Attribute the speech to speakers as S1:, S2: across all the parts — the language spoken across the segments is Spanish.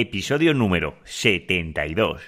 S1: episodio número 72.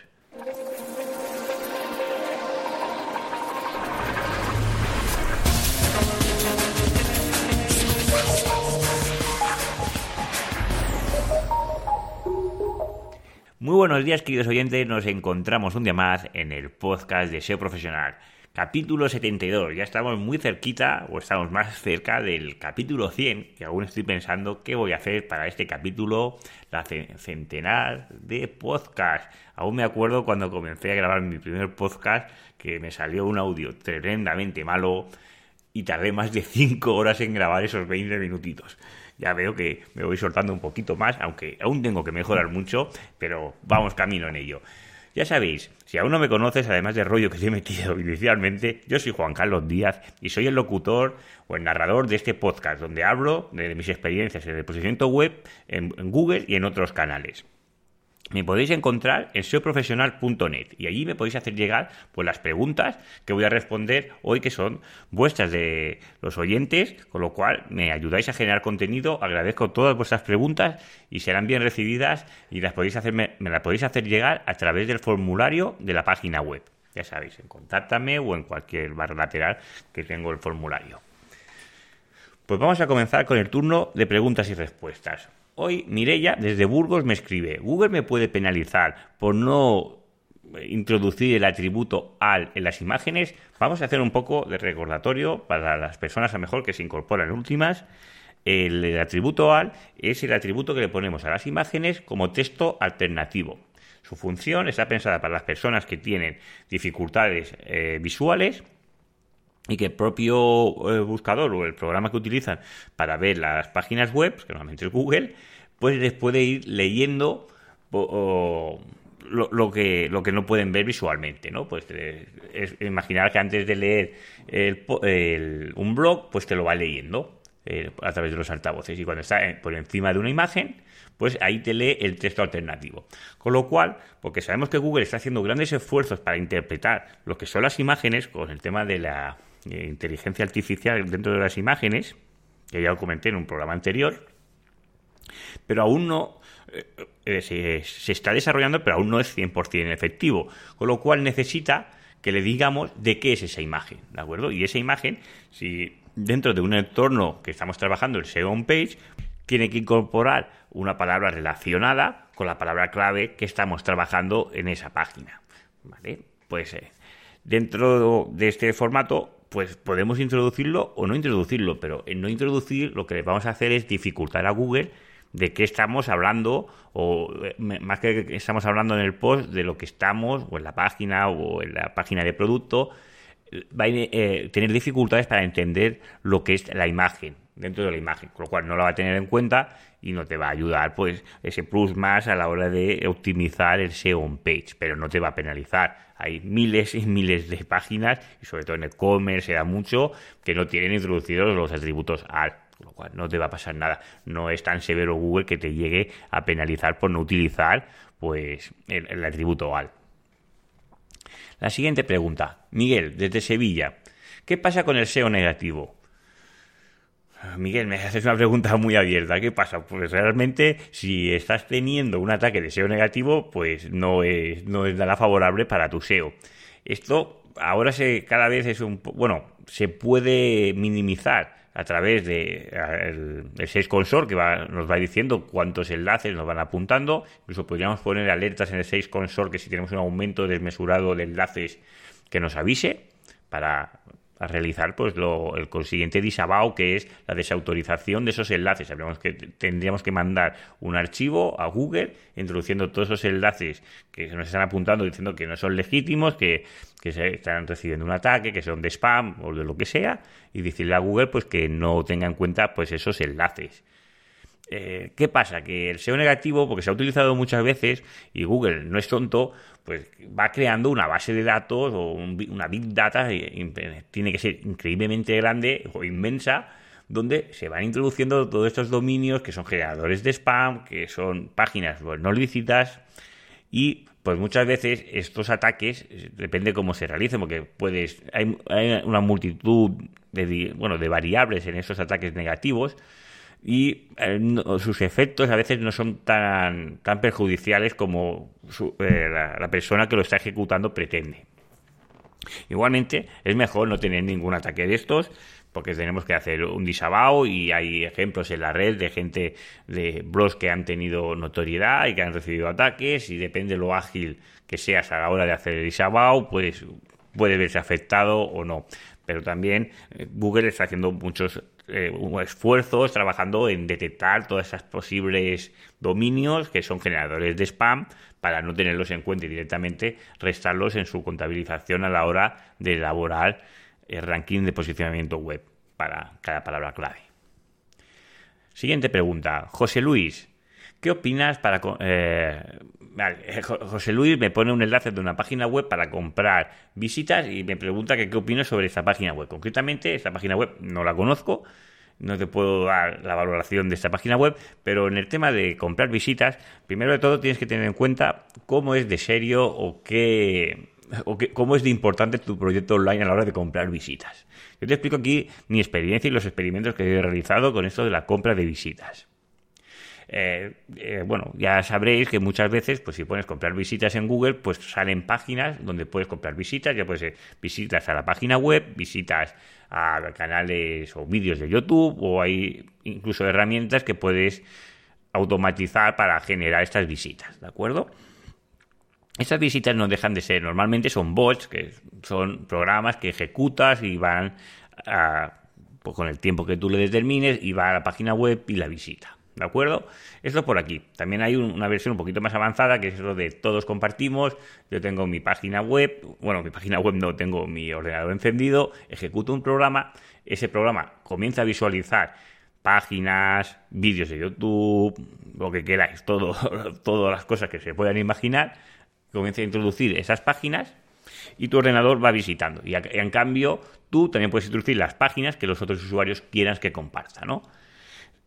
S1: Muy buenos días, queridos oyentes. Nos encontramos un día más en el podcast de SEO Profesional. Capítulo 72. Ya estamos muy cerquita, o estamos más cerca del capítulo 100, que aún estoy pensando qué voy a hacer para este capítulo, la centenar de podcast. Aún me acuerdo cuando comencé a grabar mi primer podcast, que me salió un audio tremendamente malo y tardé más de 5 horas en grabar esos 20 minutitos ya veo que me voy soltando un poquito más, aunque aún tengo que mejorar mucho, pero vamos camino en ello. Ya sabéis, si aún no me conoces, además del rollo que te he metido inicialmente, yo soy Juan Carlos Díaz y soy el locutor o el narrador de este podcast, donde hablo de mis experiencias en el posicionamiento web en Google y en otros canales me podéis encontrar en seoprofesional.net y allí me podéis hacer llegar pues las preguntas que voy a responder hoy que son vuestras de los oyentes, con lo cual me ayudáis a generar contenido, agradezco todas vuestras preguntas y serán bien recibidas y las podéis hacerme, me las podéis hacer llegar a través del formulario de la página web. Ya sabéis, en contáctame o en cualquier barra lateral que tengo el formulario. Pues vamos a comenzar con el turno de preguntas y respuestas. Hoy Mirella desde Burgos me escribe, Google me puede penalizar por no introducir el atributo al en las imágenes. Vamos a hacer un poco de recordatorio para las personas a mejor que se incorporan últimas. El, atributo al es el atributo que le ponemos a las imágenes como texto alternativo. Su función está pensada para las personas que tienen dificultades eh, visuales y que el propio eh, buscador o el programa que utilizan para ver las páginas web, que normalmente es Google, pues les puede ir leyendo lo, que, lo que no pueden ver visualmente, ¿no? Pues eh, es, imaginar que antes de leer un blog, pues te lo va leyendo eh, a través de los altavoces y cuando está por encima de una imagen, pues ahí te lee el texto alternativo. Con lo cual, porque sabemos que Google está haciendo grandes esfuerzos para interpretar lo que son las imágenes con el tema de la eh, inteligencia artificial dentro de las imágenes, que ya lo comenté en un programa anterior, pero aún no eh, eh, se, está desarrollando, pero aún no es 100% efectivo, con lo cual necesita que le digamos de qué es esa imagen, ¿de acuerdo? Y esa imagen, si dentro de un entorno que estamos trabajando, el SEO on page, tiene que incorporar una palabra relacionada con la palabra clave que estamos trabajando en esa página, ¿vale? Pues dentro de este formato pues podemos introducirlo o no introducirlo, pero en no introducir lo que vamos a hacer es dificultar a Google de qué estamos hablando o eh, más que estamos hablando en el post de lo que estamos o en la página o en la página de producto va a eh, tener dificultades para entender lo que es la imagen dentro de la imagen, con lo cual no la va a tener en cuenta y no te va a ayudar pues ese plus más a la hora de optimizar el SEO on page, pero no te va a penalizar. Hay miles y miles de páginas y sobre todo en e-commerce se da mucho que no tienen introducidos los atributos al, con lo cual no te va a pasar nada. No es tan severo Google que te llegue a penalizar por no utilizar pues el, el atributo al. La siguiente pregunta, Miguel, desde Sevilla. ¿Qué pasa con el SEO negativo? Miguel, me haces una pregunta muy abierta. ¿Qué pasa? Pues realmente, si estás teniendo un ataque de SEO negativo, pues no es, nada favorable para tu SEO. Esto ahora se, cada vez es un. Bueno, se puede minimizar a través de el, el que nos va diciendo cuántos enlaces nos van apuntando. Incluso podríamos poner alertas en el 6 Console que si tenemos un aumento desmesurado de enlaces que nos avise para a realizar pues lo, el consiguiente disavow que es la desautorización de esos enlaces. Sabemos que tendríamos que mandar un archivo a Google introduciendo todos esos enlaces que nos están apuntando diciendo que no son legítimos, que, que se están recibiendo un ataque, que son de spam o de lo que sea, y decirle a Google pues que no tenga en cuenta pues esos enlaces. Eh, ¿Qué pasa? Que el SEO negativo, porque se ha utilizado muchas veces y Google no es tonto, pues va creando una base de datos o una big data, tiene que ser increíblemente grande o inmensa, donde se van introduciendo todos estos dominios que son generadores de spam, que son páginas no lícitas y pues muchas veces estos ataques, depende cómo se realicen, porque puedes, hay, hay una multitud de, bueno, de variables en esos ataques negativos, y eh, sus efectos a veces no son tan, tan perjudiciales como eh, la, persona que lo está ejecutando pretende. Igualmente, es mejor no tener ningún ataque de estos, porque tenemos que hacer un disabao y hay ejemplos en la red de gente de blogs que han tenido notoriedad y que han recibido ataques y depende de lo ágil que seas a la hora de hacer el disabao, pues puede verse afectado o no. Pero también eh, Google está haciendo muchos eh, esfuerzos trabajando en detectar todas esas posibles dominios que son generadores de spam para no tenerlos en cuenta y directamente restarlos en su contabilización a la hora de elaborar el ranking de posicionamiento web para cada palabra clave. Siguiente pregunta. José Luis, ¿qué opinas para... Eh, José Luis me pone un enlace de una página web para comprar visitas y me pregunta que qué opino sobre esta página web. Concretamente, esta página web no la conozco, no te puedo dar la valoración de esta página web, pero en el tema de comprar visitas, primero de todo tienes que tener en cuenta cómo es de serio o qué, o qué, cómo es de importante tu proyecto online a la hora de comprar visitas. Yo te explico aquí mi experiencia y los experimentos que he realizado con esto de la compra de visitas. Eh, eh, bueno, ya sabréis que muchas veces, pues si pones comprar visitas en Google, pues salen páginas donde puedes comprar visitas, ya puedes ser visitas a la página web, visitas a canales o vídeos de YouTube, o hay incluso herramientas que puedes automatizar para generar estas visitas, ¿de acuerdo? Estas visitas no dejan de ser, normalmente son bots, que son programas que ejecutas y van pues con el tiempo que tú le determines y va a la página web y la visita. ¿De acuerdo? Esto por aquí. También hay una versión un poquito más avanzada que es lo de todos compartimos. Yo tengo mi página web, bueno, mi página web no, tengo mi ordenador encendido, ejecuto un programa, ese programa comienza a visualizar páginas, vídeos de YouTube, lo que queráis, todo, todas las cosas que se puedan imaginar, comienza a introducir esas páginas y tu ordenador va visitando. Y en cambio, tú también puedes introducir las páginas que los otros usuarios quieran que compartan, ¿no?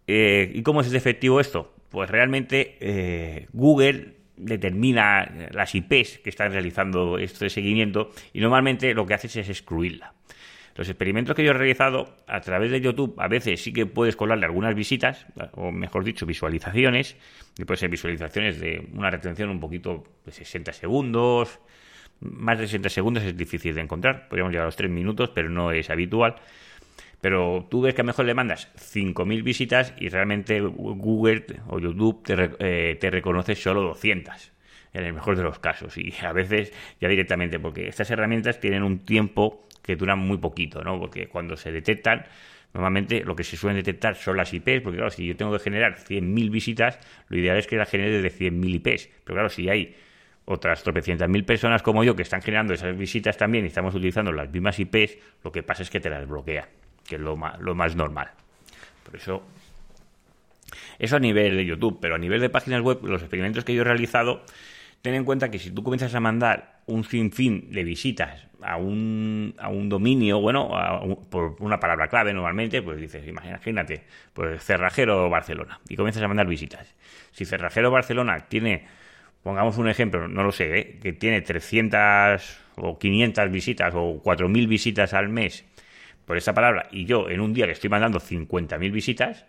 S1: Eh, ¿Y cómo es efectivo esto? Pues realmente eh, Google determina las IPs que están realizando este seguimiento y normalmente lo que haces es excluirla. Los experimentos que yo he realizado a través de YouTube, a veces sí que puedes colarle algunas visitas, o mejor dicho, visualizaciones, y puede ser visualizaciones de una retención un poquito de 60 segundos, más de 60 segundos es difícil de encontrar, podríamos llegar a los 3 minutos, pero no es habitual. Pero tú ves que a lo mejor le mandas 5.000 visitas y realmente Google o YouTube eh, te, reconoce solo 200 en el mejor de los casos y a veces ya directamente porque estas herramientas tienen un tiempo que dura muy poquito, ¿no? Porque cuando se detectan Normalmente lo que se suelen detectar son las IPs, porque claro, si yo tengo que generar 100.000 visitas, lo ideal es que la genere de 100.000 IPs. Pero claro, si hay otras tropecientas mil personas como yo que están generando esas visitas también y estamos utilizando las mismas IPs, lo que pasa es que te las bloquea que es lo más, lo más normal. Por eso, eso a nivel de YouTube, pero a nivel de páginas web, los experimentos que yo he realizado, ten en cuenta que si tú comienzas a mandar un sinfín de visitas a un, a un dominio, bueno, por una palabra clave normalmente, pues dices, imagínate, pues Cerrajero Barcelona, y comienzas a mandar visitas. Si Cerrajero Barcelona tiene, pongamos un ejemplo, no lo sé, ¿eh? que tiene 300 o 500 visitas o 4.000 visitas al mes por esa palabra y yo en un día le estoy mandando 50.000 visitas,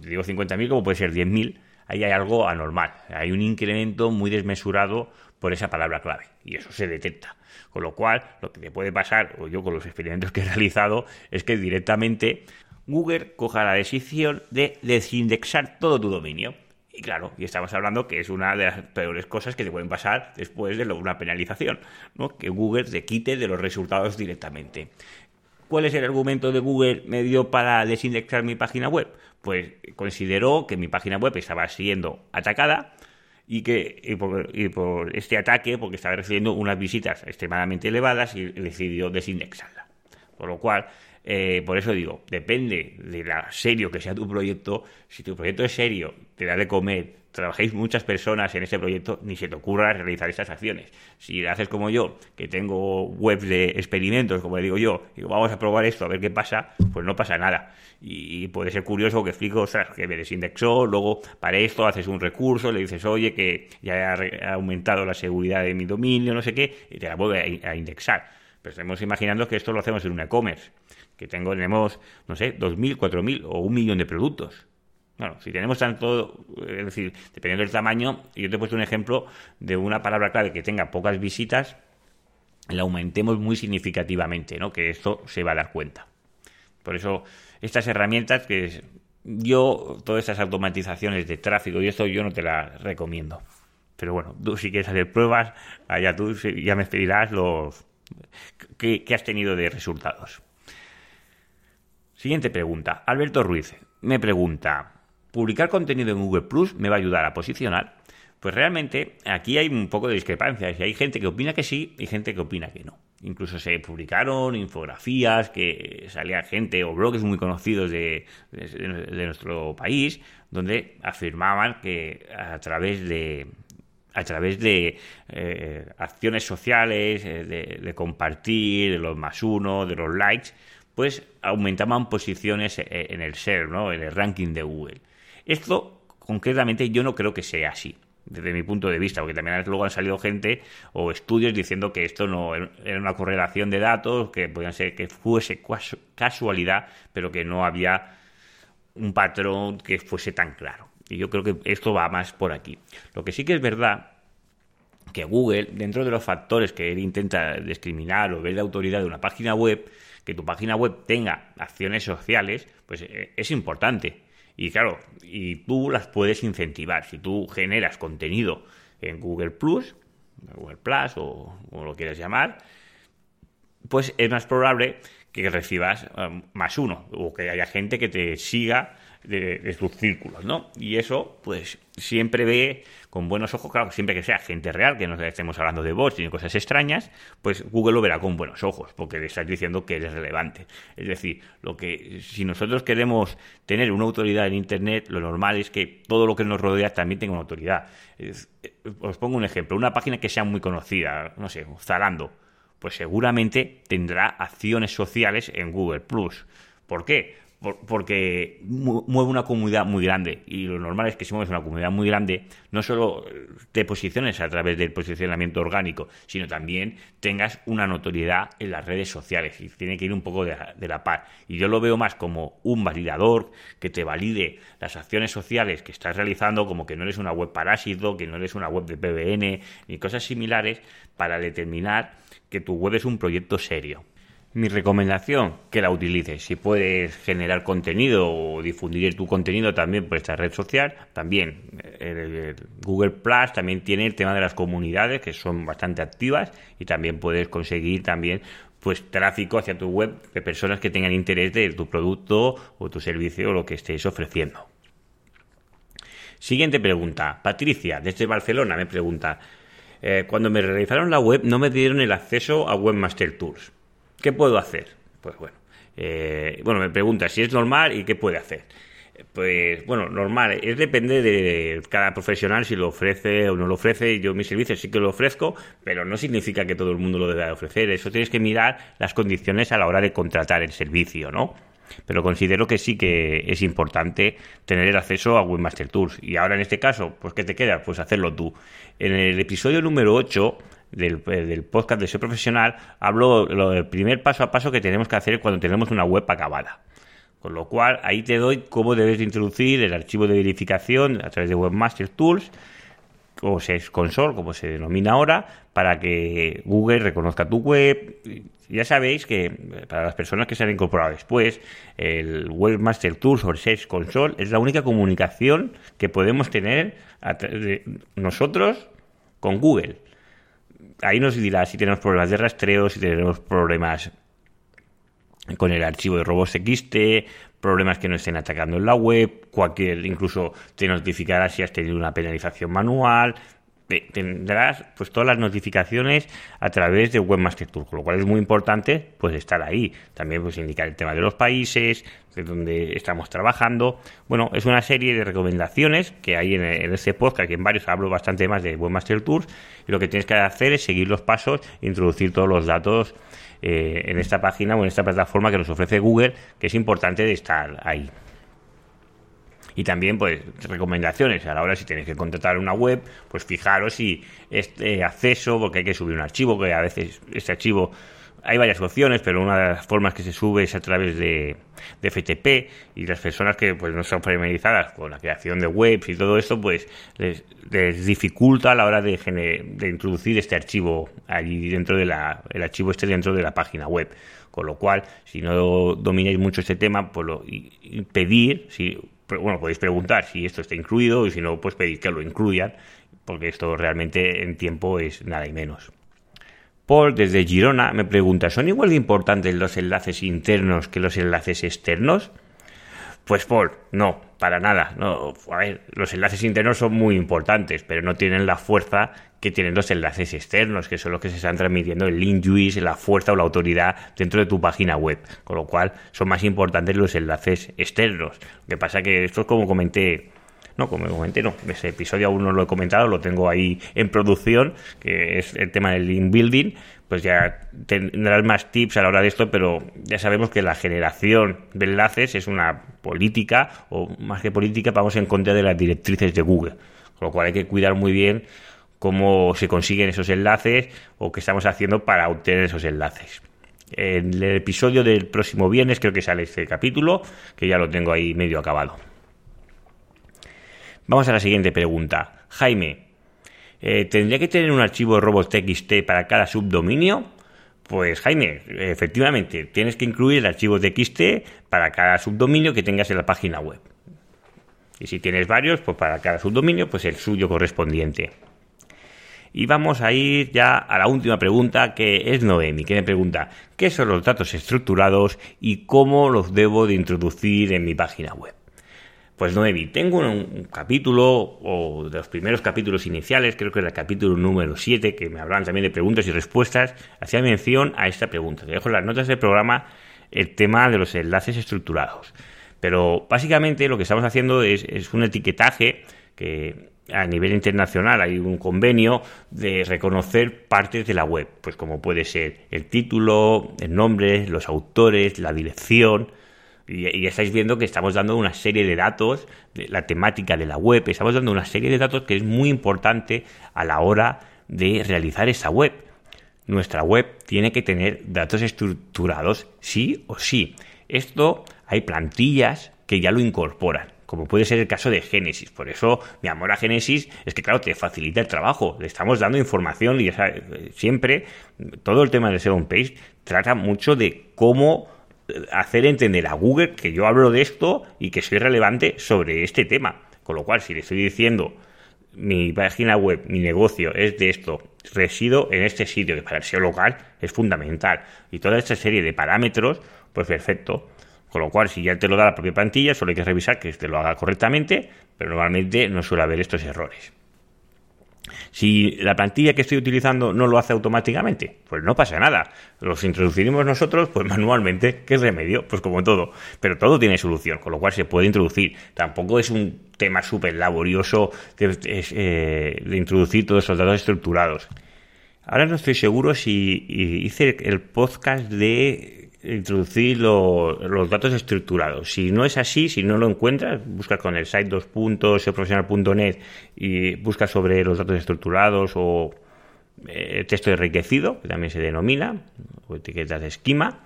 S1: digo 50.000 como puede ser 10.000, ahí hay algo anormal. Hay un incremento muy desmesurado por esa palabra clave y eso se detecta. Con lo cual, lo que te puede pasar, o yo con los experimentos que he realizado, es que directamente Google coja la decisión de desindexar todo tu dominio. Y claro, y estamos hablando que es una de las peores cosas que te pueden pasar después de una penalización, ¿no? que Google te quite de los resultados directamente. ¿Cuál es el argumento de Google me dio para desindexar mi página web? Pues consideró que mi página web estaba siendo atacada y que por, este ataque, porque estaba recibiendo unas visitas extremadamente elevadas y decidió desindexarla. Por lo cual, eh, por eso digo, depende de la serio que sea tu proyecto. Si tu proyecto es serio, te da de comer, trabajéis muchas personas en ese proyecto, ni se te ocurra realizar estas acciones. Si haces como yo, que tengo webs de experimentos, como le digo yo, y vamos a probar esto a ver qué pasa, pues no pasa nada. Y, puede ser curioso que explico, o sea, que me desindexó, luego para esto haces un recurso, le dices, oye, que ya ha aumentado la seguridad de mi dominio, no sé qué, y te la vuelve a indexar Pues estamos imaginando que esto lo hacemos en un e-commerce, que tenemos, no sé, 2.000, 4.000 o un millón de productos. Bueno, si tenemos tanto, es decir, dependiendo del tamaño, yo te he puesto un ejemplo de una palabra clave que tenga pocas visitas, la aumentemos muy significativamente, ¿no? Que esto se va a dar cuenta. Por eso, estas herramientas que yo, todas estas automatizaciones de tráfico y esto yo no te las recomiendo. Pero bueno, tú si quieres hacer pruebas, allá tú ya me pedirás los que, has tenido de resultados. Siguiente pregunta. Alberto Ruiz me pregunta, ¿publicar contenido en Google Plus me va a ayudar a posicionar? Pues realmente aquí hay un poco de discrepancias. Hay gente que opina que sí y gente que opina que no. Incluso se publicaron infografías que salía gente o blogs muy conocidos de, nuestro país donde afirmaban que a través de, a través de eh, acciones sociales, eh, de, compartir, de los más uno, de los likes, pues aumentaban posiciones eh, en el SER, ¿no? en el ranking de Google. Esto, concretamente, yo no creo que sea así desde mi punto de vista, porque también luego han salido gente o estudios diciendo que esto no era una correlación de datos, que podían ser que fuese casualidad, pero que no había un patrón que fuese tan claro. Y yo creo que esto va más por aquí. Lo que sí que es verdad que Google, dentro de los factores que él intenta discriminar o ver la autoridad de una página web, que tu página web tenga acciones sociales, pues eh, es importante. Y claro, y tú las puedes incentivar. Si tú generas contenido en Google Plus, Google Plus o como lo quieras llamar, pues es más probable que recibas eh, más uno o que haya gente que te siga de, sus círculos, ¿no? Y eso, pues, siempre ve con buenos ojos, claro, siempre que sea gente real, que no estemos hablando de bots ni cosas extrañas, pues Google lo verá con buenos ojos, porque le estás diciendo que eres relevante. Es decir, lo que si nosotros queremos tener una autoridad en Internet, lo normal es que todo lo que nos rodea también tenga una autoridad. os pongo un ejemplo, una página que sea muy conocida, no sé, Zalando, pues seguramente tendrá acciones sociales en Google Plus. ¿Por qué? Porque mueve una comunidad muy grande. Y lo normal es que si mueves una comunidad muy grande no solo te posiciones a través del posicionamiento orgánico sino también tengas una notoriedad en las redes sociales. Y tiene que ir un poco de la, par. Y yo lo veo más como un validador que te valide las acciones sociales que estás realizando como que no eres una web parásito que no eres una web de PBN ni cosas similares para determinar que tu web es un proyecto serio mi recomendación, que la utilices. Si puedes generar contenido o difundir tu contenido también por esta red social, también el, Google Plus también tiene el tema de las comunidades que son bastante activas y también puedes conseguir también pues tráfico hacia tu web de personas que tengan interés de tu producto o tu servicio o lo que estés ofreciendo. Siguiente pregunta. Patricia, desde Barcelona, me pregunta. Eh, cuando me realizaron la web no me dieron el acceso a Webmaster Tools. ¿Qué puedo hacer? Pues bueno, eh, bueno, me pregunta si es normal y qué puede hacer. Pues bueno, normal, es depende de cada profesional si lo ofrece o no lo ofrece. Yo mi servicio sí que lo ofrezco, pero no significa que todo el mundo lo deba ofrecer. Eso tienes que mirar las condiciones a la hora de contratar el servicio, ¿no? Pero considero que sí que es importante tener el acceso a Webmaster Tools. Y ahora en este caso, pues ¿qué te queda? Pues hacerlo tú. En el episodio número 8 del, del, podcast de Soy Profesional, hablo del primer paso a paso que tenemos que hacer cuando tenemos una web acabada. Con lo cual, ahí te doy cómo debes introducir el archivo de verificación a través de Webmaster Tools o SES Console, como se denomina ahora, para que Google reconozca tu web. Ya sabéis que para las personas que se han incorporado después, el Webmaster Tools o SES Console es la única comunicación que podemos tener nosotros con Google ahí nos dirá si tenemos problemas de rastreo, si tenemos problemas con el archivo de robots XT, problemas que no estén atacando en la web, cualquier, incluso te notificará si has tenido una penalización manual, tendrás pues todas las notificaciones a través de Webmaster Tool, con lo cual es muy importante pues estar ahí. También pues indicar el tema de los países, de donde estamos trabajando. Bueno, es una serie de recomendaciones que hay en, en este podcast, que en varios hablo bastante más de Webmaster Tools, y lo que tienes que hacer es seguir los pasos, introducir todos los datos eh, en esta página o en esta plataforma que nos ofrece Google, que es importante de estar ahí. Y también, pues, recomendaciones. A la hora, si tenéis que contratar una web, pues fijaros si este acceso, porque hay que subir un archivo, que a veces este archivo hay varias opciones, pero una de las formas que se sube es a través de, de FTP y las personas que pues no son familiarizadas con la creación de webs y todo esto, pues les, dificulta a la hora de, de, introducir este archivo allí dentro de la, el archivo este dentro de la página web. Con lo cual, si no domináis mucho este tema, pues lo, pedir, si, bueno, podéis preguntar si esto está incluido y si no, pues pedir que lo incluyan, porque esto realmente en tiempo es nada y menos. Paul, desde Girona, me pregunta, ¿son igual de importantes los enlaces internos que los enlaces externos? Pues Paul, no, para nada. No, a ver, los enlaces internos son muy importantes, pero no tienen la fuerza que tienen los enlaces externos, que son los que se están transmitiendo el link juice, la fuerza o la autoridad dentro de tu página web. Con lo cual, son más importantes los enlaces externos. Lo que pasa que esto es como comenté no, como comenté, no. Ese episodio aún no lo he comentado, lo tengo ahí en producción, que es el tema del link building. Pues ya tendrás más tips a la hora de esto, pero ya sabemos que la generación de enlaces es una política, o más que política, vamos en contra de las directrices de Google. Con lo cual hay que cuidar muy bien cómo se consiguen esos enlaces o qué estamos haciendo para obtener esos enlaces. En el episodio del próximo viernes creo que sale este capítulo, que ya lo tengo ahí medio acabado. Vamos a la siguiente pregunta. Jaime, eh, ¿tendría que tener un archivo robots.txt para cada subdominio? Pues Jaime, efectivamente, tienes que incluir el archivo TXT para cada subdominio que tengas en la página web. Y si tienes varios, pues para cada subdominio, pues el suyo correspondiente. Y vamos a ir ya a la última pregunta, que es Noemi, que me pregunta, ¿qué son los datos estructurados y cómo los debo de introducir en mi página web? Pues Noemi, tengo un, capítulo, o de los primeros capítulos iniciales, creo que era el capítulo número 7, que me hablaban también de preguntas y respuestas, hacía mención a esta pregunta. Te dejo en las notas del programa el tema de los enlaces estructurados. Pero básicamente lo que estamos haciendo es, es un etiquetaje que a nivel internacional hay un convenio de reconocer partes de la web, pues como puede ser el título, el nombre, los autores, la dirección, y, ya estáis viendo que estamos dando una serie de datos, de la temática de la web, estamos dando una serie de datos que es muy importante a la hora de realizar esa web. Nuestra web tiene que tener datos estructurados sí o sí. Esto hay plantillas que ya lo incorporan como puede ser el caso de Génesis. Por eso mi amor a Génesis es que, claro, te facilita el trabajo. Le estamos dando información y siempre todo el tema de SEO Page trata mucho de cómo hacer entender a Google que yo hablo de esto y que soy relevante sobre este tema. Con lo cual, si le estoy diciendo mi página web, mi negocio es de esto, resido en este sitio, que para el SEO local es fundamental, y toda esta serie de parámetros, pues perfecto. Con lo cual, si ya te lo da la propia plantilla, solo hay que revisar que te lo haga correctamente, pero normalmente no suele haber estos errores. Si la plantilla que estoy utilizando no lo hace automáticamente, pues no pasa nada. Los introduciremos nosotros, pues manualmente. ¿Qué remedio? Pues como todo. Pero todo tiene solución, con lo cual se puede introducir. Tampoco es un tema súper laborioso de, eh, de introducir todos esos datos estructurados. Ahora no estoy seguro si hice el podcast de introducir los datos estructurados. Si no es así, si no lo encuentras, busca con el site 2.seoprofesional.net y busca sobre los datos estructurados o eh, texto enriquecido, que también se denomina, o etiquetas de esquema.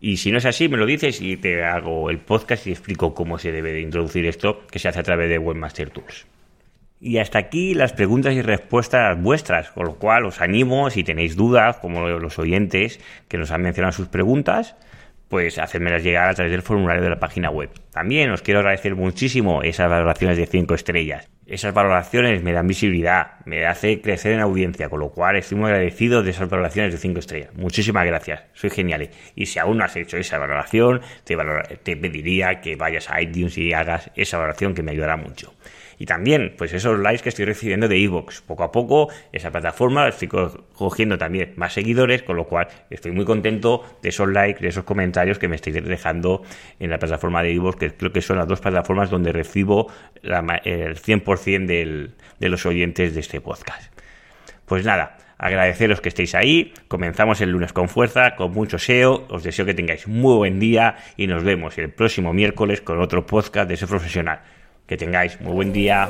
S1: Y si no es así, me lo dices y te hago el podcast y explico cómo se debe de introducir esto, que se hace a través de Webmaster Tools. Y hasta aquí las preguntas y respuestas vuestras, con lo cual os animo, si tenéis dudas, como los oyentes que nos han mencionado sus preguntas, pues hacérmelas llegar a través del formulario de la página web. También os quiero agradecer muchísimo esas valoraciones de 5 estrellas. Esas valoraciones me dan visibilidad, me hace crecer en audiencia, con lo cual estoy muy agradecido de esas valoraciones de 5 estrellas. Muchísimas gracias, soy genial. Y si aún no has hecho esa valoración, te, te pediría que vayas a iTunes y hagas esa valoración que me ayudará mucho. Y también, pues esos likes que estoy recibiendo de Evox. Poco a poco, esa plataforma estoy cogiendo también más seguidores, con lo cual estoy muy contento de esos likes, de esos comentarios que me estáis dejando en la plataforma de Evox, que creo que son las dos plataformas donde recibo el 100% de los oyentes de este podcast. Pues nada, agradeceros que estéis ahí. Comenzamos el lunes con fuerza, con mucho SEO. Os deseo que tengáis muy buen día y nos vemos el próximo miércoles con otro podcast de SEO profesional. Que tengáis muy buen día.